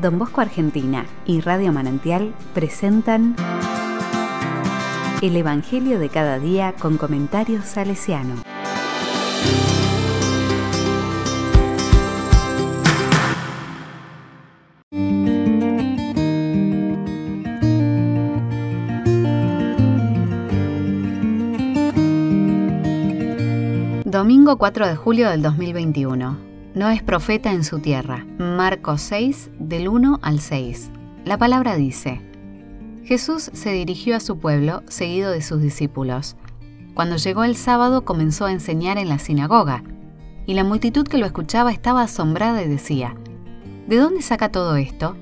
Don Bosco Argentina y Radio Manantial presentan El Evangelio de cada día con comentarios salesiano. Domingo 4 de julio del 2021. No es profeta en su tierra. Marcos 6, del 1 al 6. La palabra dice, Jesús se dirigió a su pueblo, seguido de sus discípulos. Cuando llegó el sábado comenzó a enseñar en la sinagoga, y la multitud que lo escuchaba estaba asombrada y decía, ¿De dónde saca todo esto?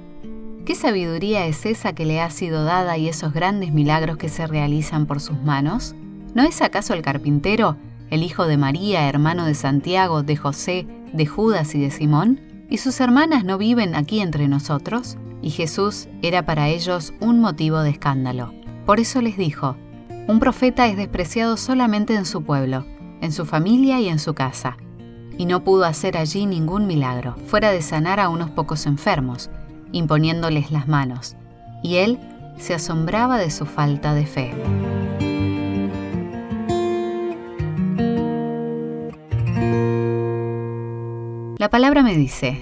¿Qué sabiduría es esa que le ha sido dada y esos grandes milagros que se realizan por sus manos? ¿No es acaso el carpintero, el hijo de María, hermano de Santiago, de José, de Judas y de Simón? ¿Y sus hermanas no viven aquí entre nosotros? Y Jesús era para ellos un motivo de escándalo. Por eso les dijo, un profeta es despreciado solamente en su pueblo, en su familia y en su casa. Y no pudo hacer allí ningún milagro, fuera de sanar a unos pocos enfermos, imponiéndoles las manos. Y él se asombraba de su falta de fe. La palabra me dice,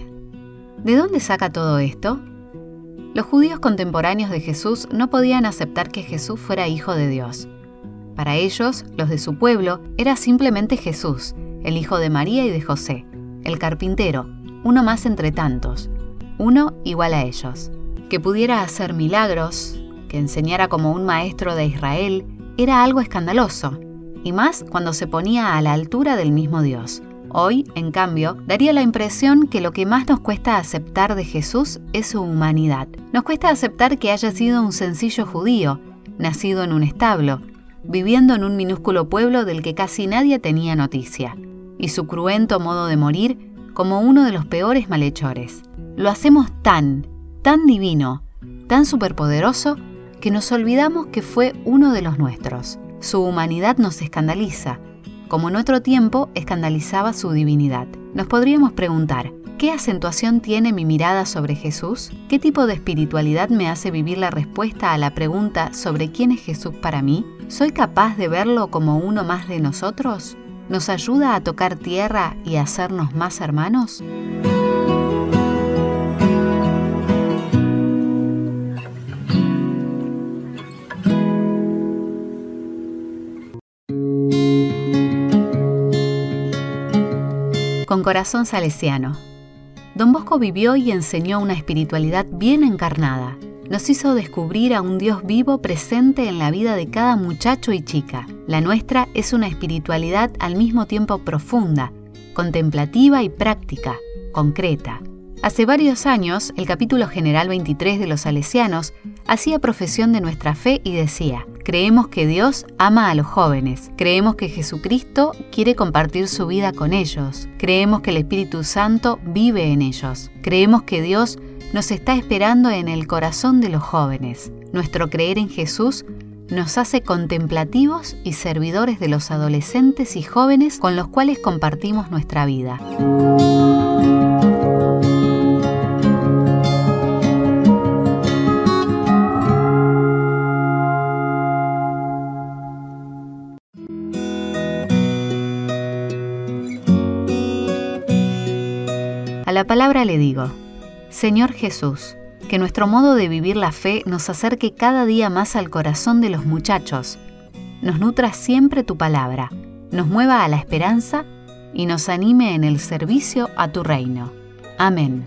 ¿de dónde saca todo esto? Los judíos contemporáneos de Jesús no podían aceptar que Jesús fuera hijo de Dios. Para ellos, los de su pueblo, era simplemente Jesús, el hijo de María y de José, el carpintero, uno más entre tantos, uno igual a ellos. Que pudiera hacer milagros, que enseñara como un maestro de Israel, era algo escandaloso, y más cuando se ponía a la altura del mismo Dios. Hoy, en cambio, daría la impresión que lo que más nos cuesta aceptar de Jesús es su humanidad. Nos cuesta aceptar que haya sido un sencillo judío, nacido en un establo, viviendo en un minúsculo pueblo del que casi nadie tenía noticia, y su cruento modo de morir como uno de los peores malhechores. Lo hacemos tan, tan divino, tan superpoderoso, que nos olvidamos que fue uno de los nuestros. Su humanidad nos escandaliza, como en otro tiempo escandalizaba su divinidad. Nos podríamos preguntar, ¿qué acentuación tiene mi mirada sobre Jesús? ¿Qué tipo de espiritualidad me hace vivir la respuesta a la pregunta sobre quién es Jesús para mí? ¿Soy capaz de verlo como uno más de nosotros? ¿Nos ayuda a tocar tierra y a hacernos más hermanos? Con corazón salesiano. Don Bosco vivió y enseñó una espiritualidad bien encarnada. Nos hizo descubrir a un Dios vivo presente en la vida de cada muchacho y chica. La nuestra es una espiritualidad al mismo tiempo profunda, contemplativa y práctica, concreta. Hace varios años, el capítulo general 23 de los Salesianos hacía profesión de nuestra fe y decía, creemos que Dios ama a los jóvenes, creemos que Jesucristo quiere compartir su vida con ellos, creemos que el Espíritu Santo vive en ellos, creemos que Dios nos está esperando en el corazón de los jóvenes. Nuestro creer en Jesús nos hace contemplativos y servidores de los adolescentes y jóvenes con los cuales compartimos nuestra vida. A la palabra le digo, Señor Jesús, que nuestro modo de vivir la fe nos acerque cada día más al corazón de los muchachos, nos nutra siempre tu palabra, nos mueva a la esperanza y nos anime en el servicio a tu reino. Amén.